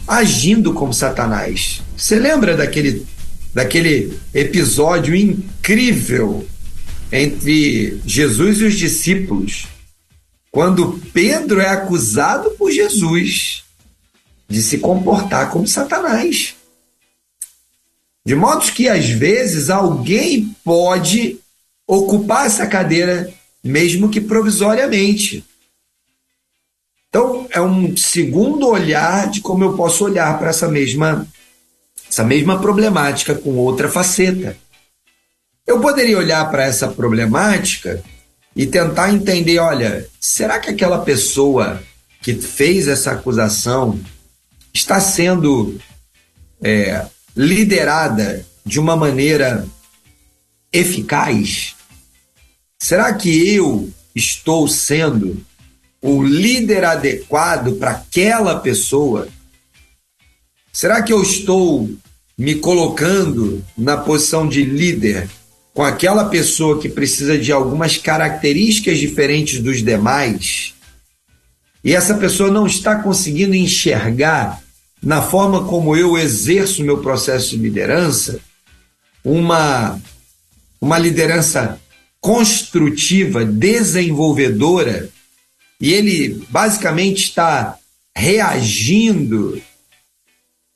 agindo como Satanás. Você lembra daquele, daquele episódio incrível entre Jesus e os discípulos, quando Pedro é acusado por Jesus de se comportar como Satanás. De modo que, às vezes, alguém pode ocupar essa cadeira, mesmo que provisoriamente. Então, é um segundo olhar de como eu posso olhar para essa mesma, essa mesma problemática com outra faceta. Eu poderia olhar para essa problemática e tentar entender: olha, será que aquela pessoa que fez essa acusação está sendo é, liderada de uma maneira eficaz? Será que eu estou sendo o líder adequado para aquela pessoa? Será que eu estou me colocando na posição de líder com aquela pessoa que precisa de algumas características diferentes dos demais? E essa pessoa não está conseguindo enxergar na forma como eu exerço meu processo de liderança, uma, uma liderança construtiva, desenvolvedora, e ele basicamente está reagindo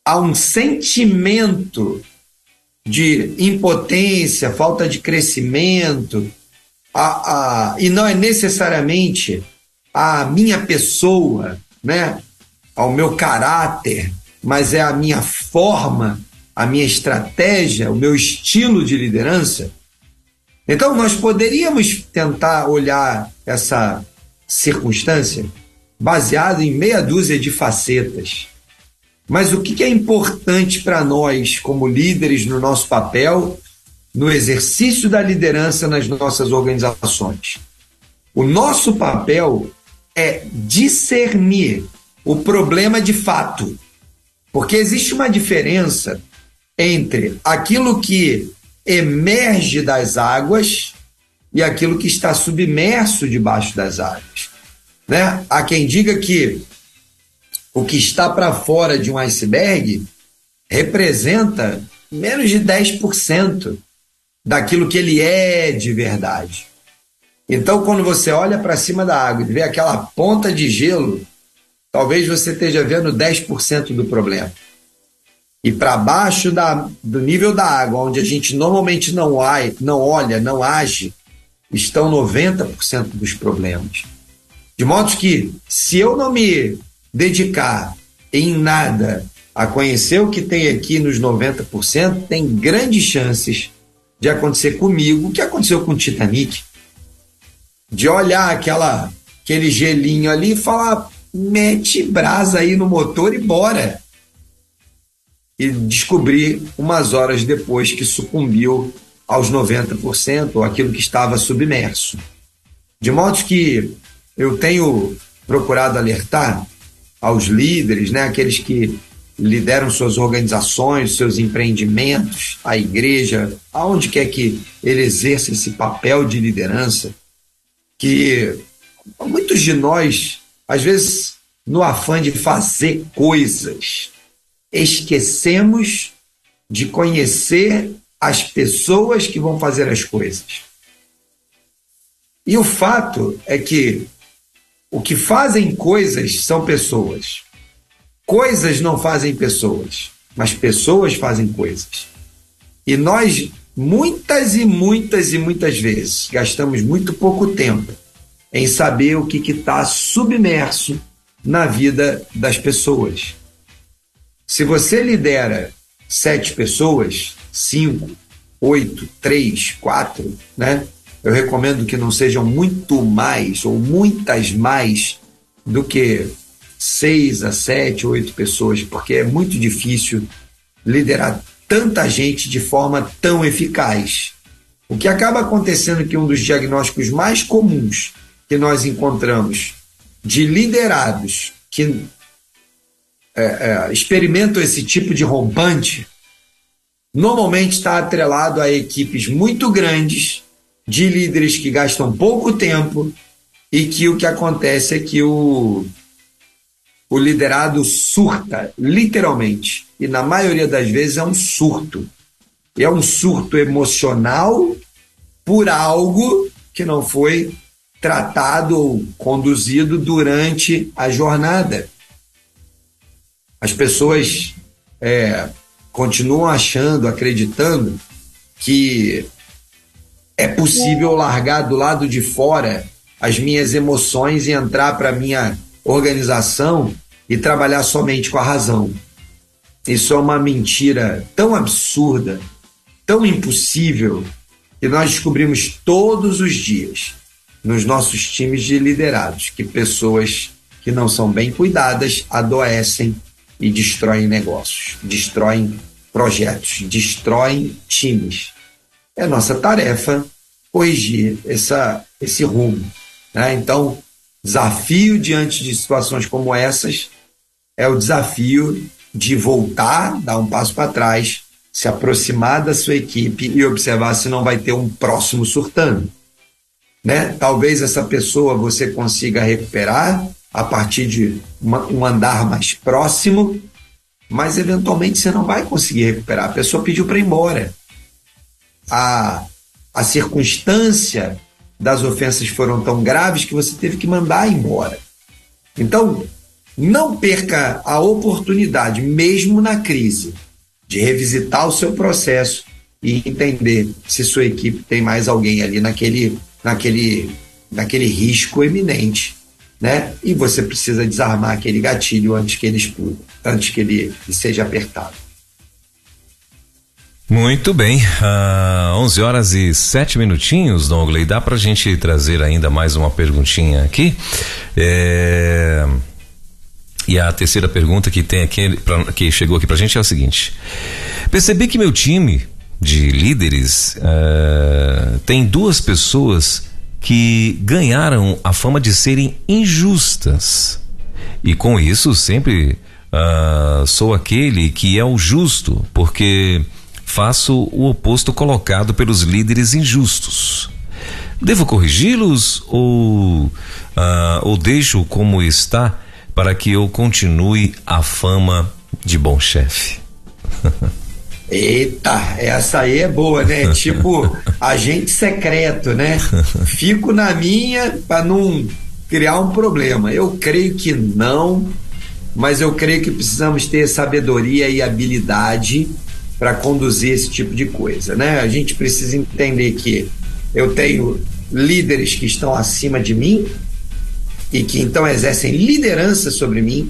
a um sentimento de impotência, falta de crescimento, a, a, e não é necessariamente a minha pessoa, né? ao meu caráter, mas é a minha forma, a minha estratégia, o meu estilo de liderança. Então, nós poderíamos tentar olhar essa circunstância baseado em meia dúzia de facetas. Mas o que é importante para nós, como líderes no nosso papel, no exercício da liderança nas nossas organizações. O nosso papel é discernir o problema de fato. Porque existe uma diferença entre aquilo que emerge das águas e aquilo que está submerso debaixo das águas. Né? Há quem diga que o que está para fora de um iceberg representa menos de 10% daquilo que ele é de verdade. Então, quando você olha para cima da água e vê aquela ponta de gelo, talvez você esteja vendo 10% do problema. E para baixo da, do nível da água, onde a gente normalmente não, não olha, não age, estão 90% dos problemas. De modo que, se eu não me dedicar em nada a conhecer o que tem aqui nos 90%, tem grandes chances de acontecer comigo o que aconteceu com o Titanic de olhar aquela, aquele gelinho ali e falar: mete brasa aí no motor e bora. E descobrir umas horas depois que sucumbiu aos 90%, ou aquilo que estava submerso. De modo que eu tenho procurado alertar aos líderes, né, aqueles que lideram suas organizações, seus empreendimentos, a igreja, aonde quer que ele exerça esse papel de liderança, que muitos de nós, às vezes, no afã de fazer coisas, esquecemos de conhecer as pessoas que vão fazer as coisas. E o fato é que o que fazem coisas são pessoas. Coisas não fazem pessoas, mas pessoas fazem coisas. E nós muitas e muitas e muitas vezes gastamos muito pouco tempo em saber o que está submerso na vida das pessoas. Se você lidera sete pessoas, cinco, oito, três, quatro, né? Eu recomendo que não sejam muito mais ou muitas mais do que seis a sete, oito pessoas, porque é muito difícil liderar tanta gente de forma tão eficaz. O que acaba acontecendo é que um dos diagnósticos mais comuns que nós encontramos de liderados que é, é, experimentam esse tipo de rompante normalmente está atrelado a equipes muito grandes de líderes que gastam pouco tempo e que o que acontece é que o, o liderado surta, literalmente. E na maioria das vezes é um surto. É um surto emocional por algo que não foi tratado ou conduzido durante a jornada. As pessoas é, continuam achando, acreditando que é possível largar do lado de fora as minhas emoções e entrar para minha organização e trabalhar somente com a razão. Isso é uma mentira tão absurda, tão impossível, que nós descobrimos todos os dias nos nossos times de liderados que pessoas que não são bem cuidadas adoecem e destroem negócios, destroem projetos, destroem times. É nossa tarefa corrigir essa, esse rumo. Né? Então, desafio diante de situações como essas é o desafio de voltar, dar um passo para trás, se aproximar da sua equipe e observar se não vai ter um próximo surtando. Né? Talvez essa pessoa você consiga recuperar a partir de uma, um andar mais próximo, mas eventualmente você não vai conseguir recuperar. A pessoa pediu para ir embora. A, a circunstância das ofensas foram tão graves que você teve que mandar embora. Então, não perca a oportunidade, mesmo na crise, de revisitar o seu processo e entender se sua equipe tem mais alguém ali naquele, naquele, naquele risco eminente. Né? E você precisa desarmar aquele gatilho antes que ele exploda, antes que ele seja apertado. Muito bem, uh, 11 horas e 7 minutinhos, Dongley. Dá para a gente trazer ainda mais uma perguntinha aqui? É... E a terceira pergunta que tem aqui, pra, que chegou aqui para a gente é o seguinte: percebi que meu time de líderes, uh, tem duas pessoas que ganharam a fama de serem injustas. E com isso sempre uh, sou aquele que é o justo, porque faço o oposto colocado pelos líderes injustos. Devo corrigi-los ou, uh, ou deixo como está para que eu continue a fama de bom chefe? Eita, essa aí é boa, né? tipo agente secreto, né? Fico na minha para não criar um problema. Eu creio que não, mas eu creio que precisamos ter sabedoria e habilidade para conduzir esse tipo de coisa, né? A gente precisa entender que eu tenho líderes que estão acima de mim e que então exercem liderança sobre mim,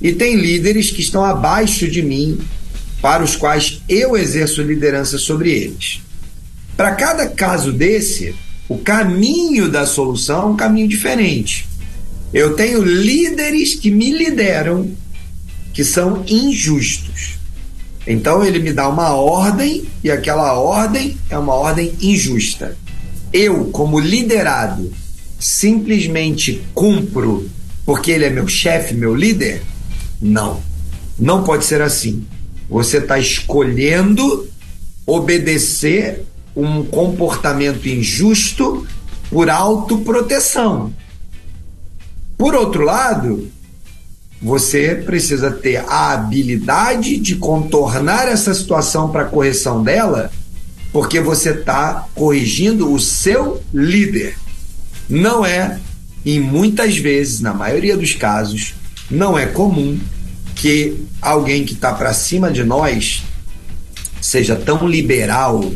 e tem líderes que estão abaixo de mim para os quais eu exerço liderança sobre eles. Para cada caso desse, o caminho da solução é um caminho diferente. Eu tenho líderes que me lideram que são injustos. Então ele me dá uma ordem e aquela ordem é uma ordem injusta. Eu, como liderado, simplesmente cumpro porque ele é meu chefe, meu líder? Não. Não pode ser assim. Você está escolhendo obedecer um comportamento injusto por autoproteção. Por outro lado, você precisa ter a habilidade de contornar essa situação para correção dela, porque você está corrigindo o seu líder. Não é, e muitas vezes, na maioria dos casos, não é comum que alguém que está para cima de nós seja tão liberal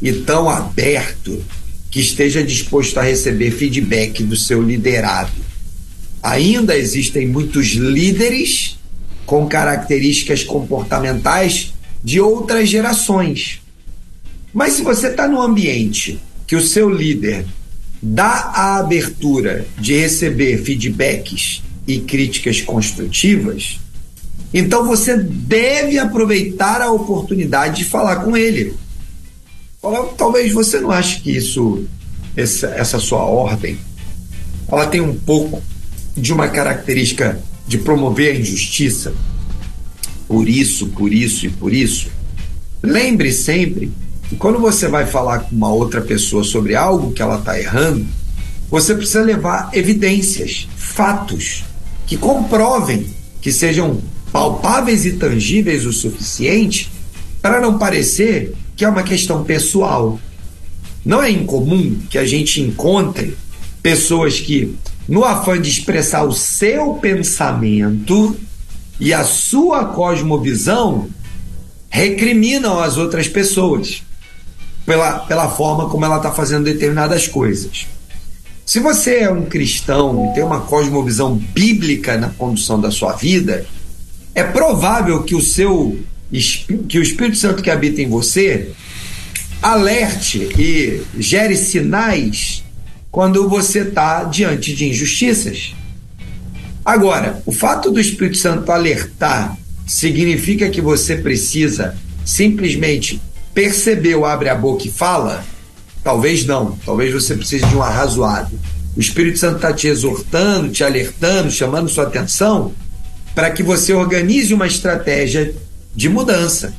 e tão aberto que esteja disposto a receber feedback do seu liderado. Ainda existem muitos líderes com características comportamentais de outras gerações. Mas se você está no ambiente que o seu líder dá a abertura de receber feedbacks e críticas construtivas, então você deve aproveitar a oportunidade de falar com ele. Talvez você não ache que isso, essa, essa sua ordem, ela tem um pouco de uma característica de promover a injustiça. Por isso, por isso e por isso. Lembre sempre que quando você vai falar com uma outra pessoa sobre algo que ela está errando, você precisa levar evidências, fatos que comprovem que sejam palpáveis e tangíveis o suficiente para não parecer que é uma questão pessoal. Não é incomum que a gente encontre pessoas que, no afã de expressar o seu pensamento e a sua cosmovisão, recriminam as outras pessoas pela, pela forma como ela está fazendo determinadas coisas. Se você é um cristão e tem uma cosmovisão bíblica na condução da sua vida, é provável que o seu que o Espírito Santo que habita em você alerte e gere sinais quando você está diante de injustiças. Agora, o fato do Espírito Santo alertar significa que você precisa simplesmente perceber o abre a boca e fala? Talvez não. Talvez você precise de um arrazoado. O Espírito Santo está te exortando, te alertando, chamando sua atenção para que você organize uma estratégia de mudança.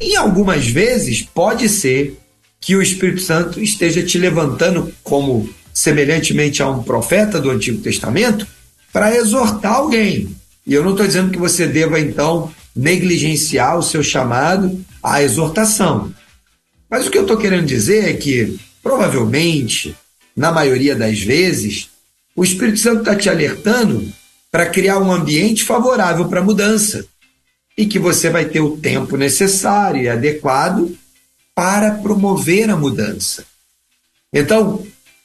E algumas vezes pode ser que o Espírito Santo esteja te levantando como semelhantemente a um profeta do Antigo Testamento para exortar alguém. E eu não estou dizendo que você deva então negligenciar o seu chamado à exortação. Mas o que eu estou querendo dizer é que provavelmente, na maioria das vezes, o Espírito Santo está te alertando para criar um ambiente favorável para a mudança e que você vai ter o tempo necessário e adequado para promover a mudança. Então,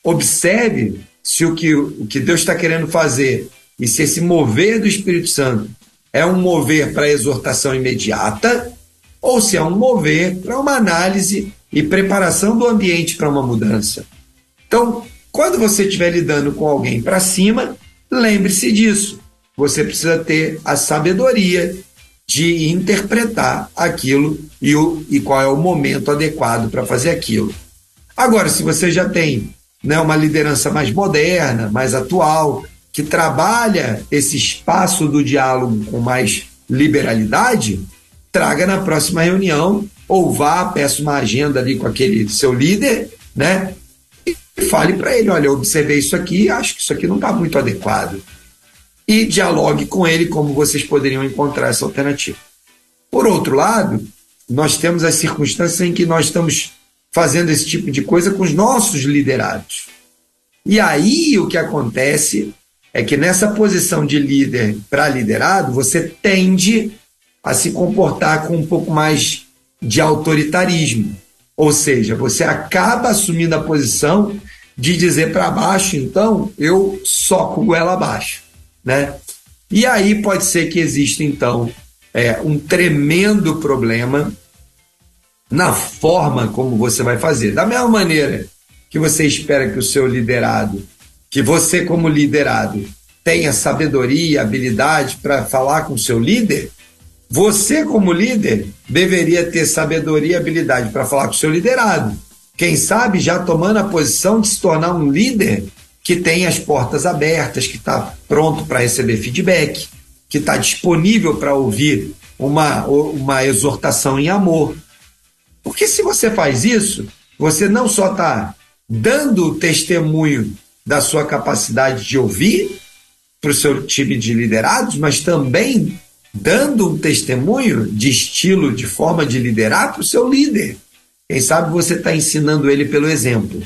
observe se o que, o que Deus está querendo fazer e se esse mover do Espírito Santo é um mover para exortação imediata ou se é um mover para uma análise e preparação do ambiente para uma mudança. Então, quando você estiver lidando com alguém para cima, lembre-se disso. Você precisa ter a sabedoria de interpretar aquilo e, o, e qual é o momento adequado para fazer aquilo. Agora, se você já tem né, uma liderança mais moderna, mais atual, que trabalha esse espaço do diálogo com mais liberalidade, traga na próxima reunião ou vá, peça uma agenda ali com aquele seu líder, né? E fale para ele, olha, eu observei isso aqui, acho que isso aqui não está muito adequado. E dialogue com ele como vocês poderiam encontrar essa alternativa. Por outro lado, nós temos as circunstâncias em que nós estamos fazendo esse tipo de coisa com os nossos liderados. E aí o que acontece é que nessa posição de líder para liderado, você tende a se comportar com um pouco mais de autoritarismo. Ou seja, você acaba assumindo a posição de dizer para baixo, então eu soco goela abaixo, né? E aí pode ser que exista então é, um tremendo problema na forma como você vai fazer. Da mesma maneira que você espera que o seu liderado, que você como liderado tenha sabedoria, habilidade para falar com o seu líder, você, como líder, deveria ter sabedoria e habilidade para falar com o seu liderado. Quem sabe já tomando a posição de se tornar um líder que tem as portas abertas, que está pronto para receber feedback, que está disponível para ouvir uma, uma exortação em amor. Porque se você faz isso, você não só está dando testemunho da sua capacidade de ouvir para o seu time de liderados, mas também dando um testemunho de estilo, de forma de liderar para o seu líder. Quem sabe você está ensinando ele pelo exemplo.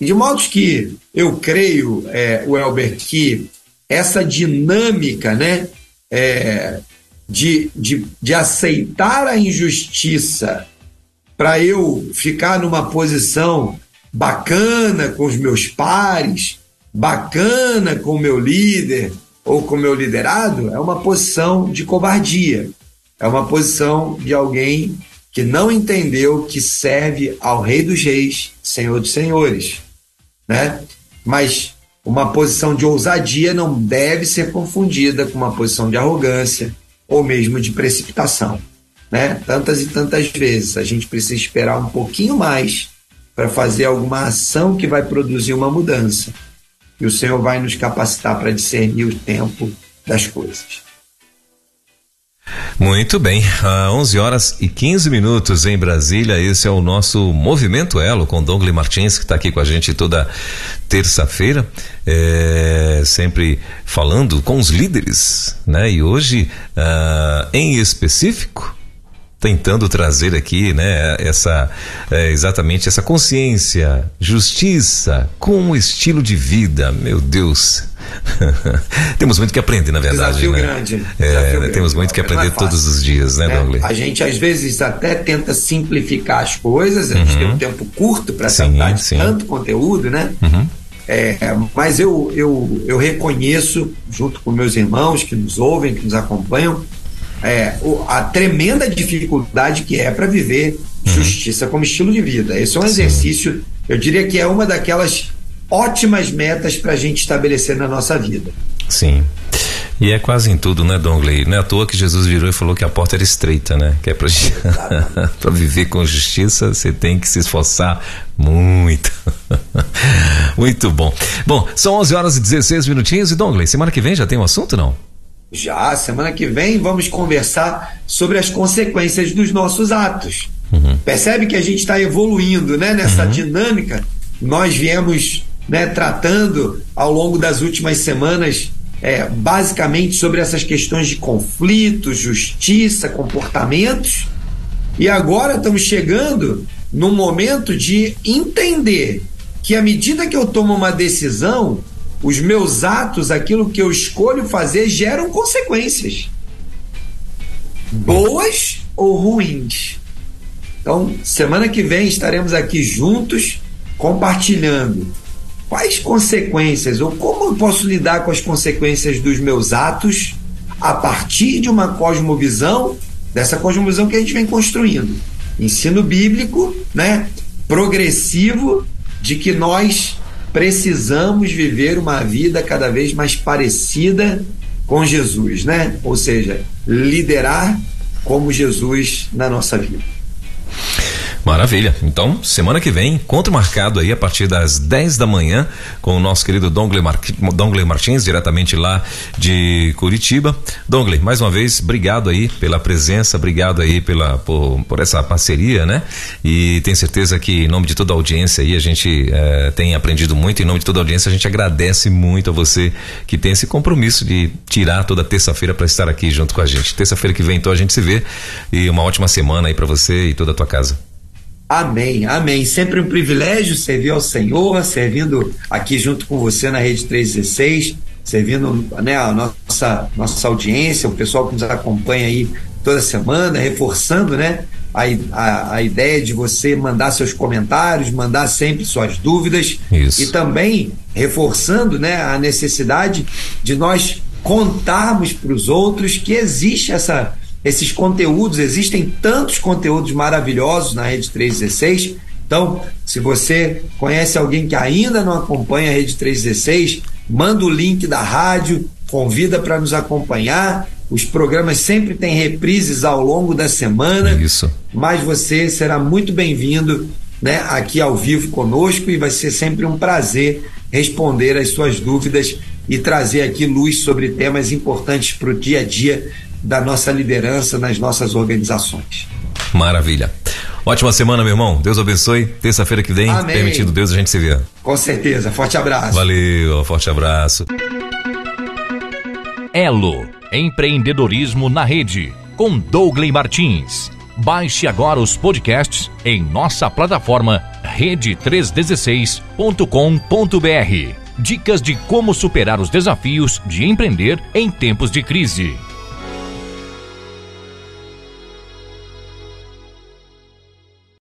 E de modo que eu creio, é, Welber, que essa dinâmica né, é, de, de, de aceitar a injustiça para eu ficar numa posição bacana com os meus pares, bacana com o meu líder, ou com o meu liderado é uma posição de covardia. É uma posição de alguém que não entendeu que serve ao Rei dos Reis, Senhor dos Senhores, né? Mas uma posição de ousadia não deve ser confundida com uma posição de arrogância ou mesmo de precipitação, né? Tantas e tantas vezes a gente precisa esperar um pouquinho mais para fazer alguma ação que vai produzir uma mudança e o Senhor vai nos capacitar para discernir o tempo das coisas. Muito bem, a 11 horas e 15 minutos em Brasília. Esse é o nosso Movimento Elo com Douglas Martins, que está aqui com a gente toda terça-feira, é, sempre falando com os líderes, né? E hoje, uh, em específico, tentando trazer aqui, né, essa é, exatamente essa consciência, justiça com um estilo de vida. Meu Deus. temos muito que aprender, na verdade. Desafio né? grande. É, Desafio né, grande. temos muito que aprender é todos os dias, né, é, Douglas? A gente às vezes até tenta simplificar as coisas, a gente uhum. tem um tempo curto para tratar de sim. tanto conteúdo, né? Uhum. É, mas eu, eu, eu reconheço, junto com meus irmãos que nos ouvem, que nos acompanham, é, a tremenda dificuldade que é para viver uhum. justiça como estilo de vida. Esse é um exercício, eu diria que é uma daquelas ótimas metas para a gente estabelecer na nossa vida. Sim. E é quase em tudo, né, Dongley? Não é à toa que Jesus virou e falou que a porta era estreita, né? Que é para viver com justiça, você tem que se esforçar muito. muito bom. Bom, são 11 horas e 16 minutinhos. E, Dongley, semana que vem já tem um assunto, não? Já, semana que vem vamos conversar sobre as consequências dos nossos atos. Uhum. Percebe que a gente está evoluindo né, nessa uhum. dinâmica. Nós viemos né, tratando ao longo das últimas semanas é, basicamente sobre essas questões de conflito, justiça, comportamentos. E agora estamos chegando num momento de entender que à medida que eu tomo uma decisão, os meus atos, aquilo que eu escolho fazer, geram consequências. Boas ou ruins. Então, semana que vem estaremos aqui juntos compartilhando quais consequências ou como eu posso lidar com as consequências dos meus atos a partir de uma cosmovisão, dessa cosmovisão que a gente vem construindo. Ensino bíblico, né, progressivo de que nós precisamos viver uma vida cada vez mais parecida com Jesus, né? Ou seja, liderar como Jesus na nossa vida. Maravilha. Então, semana que vem, encontro marcado aí a partir das 10 da manhã com o nosso querido Dongle, Mar... Dongle Martins, diretamente lá de Curitiba. Dongle, mais uma vez, obrigado aí pela presença, obrigado aí pela, por, por essa parceria, né? E tenho certeza que em nome de toda a audiência aí, a gente eh, tem aprendido muito. Em nome de toda a audiência, a gente agradece muito a você que tem esse compromisso de tirar toda terça-feira para estar aqui junto com a gente. Terça-feira que vem, então, a gente se vê. E uma ótima semana aí para você e toda a tua casa. Amém, amém. Sempre um privilégio servir ao Senhor, servindo aqui junto com você na Rede 316, servindo né, a nossa, nossa audiência, o pessoal que nos acompanha aí toda semana, reforçando né, a, a, a ideia de você mandar seus comentários, mandar sempre suas dúvidas Isso. e também reforçando né, a necessidade de nós contarmos para os outros que existe essa esses conteúdos, existem tantos conteúdos maravilhosos na Rede 316. Então, se você conhece alguém que ainda não acompanha a Rede 316, manda o link da rádio, convida para nos acompanhar. Os programas sempre têm reprises ao longo da semana. Isso. Mas você será muito bem-vindo né, aqui ao vivo conosco e vai ser sempre um prazer responder as suas dúvidas e trazer aqui luz sobre temas importantes para o dia a dia da nossa liderança nas nossas organizações. Maravilha. Ótima semana, meu irmão. Deus abençoe. Terça-feira que vem, Amém. permitindo Deus, a gente se vê. Com certeza. Forte abraço. Valeu, forte abraço. Elo Empreendedorismo na Rede com Dougley Martins. Baixe agora os podcasts em nossa plataforma rede316.com.br. Dicas de como superar os desafios de empreender em tempos de crise.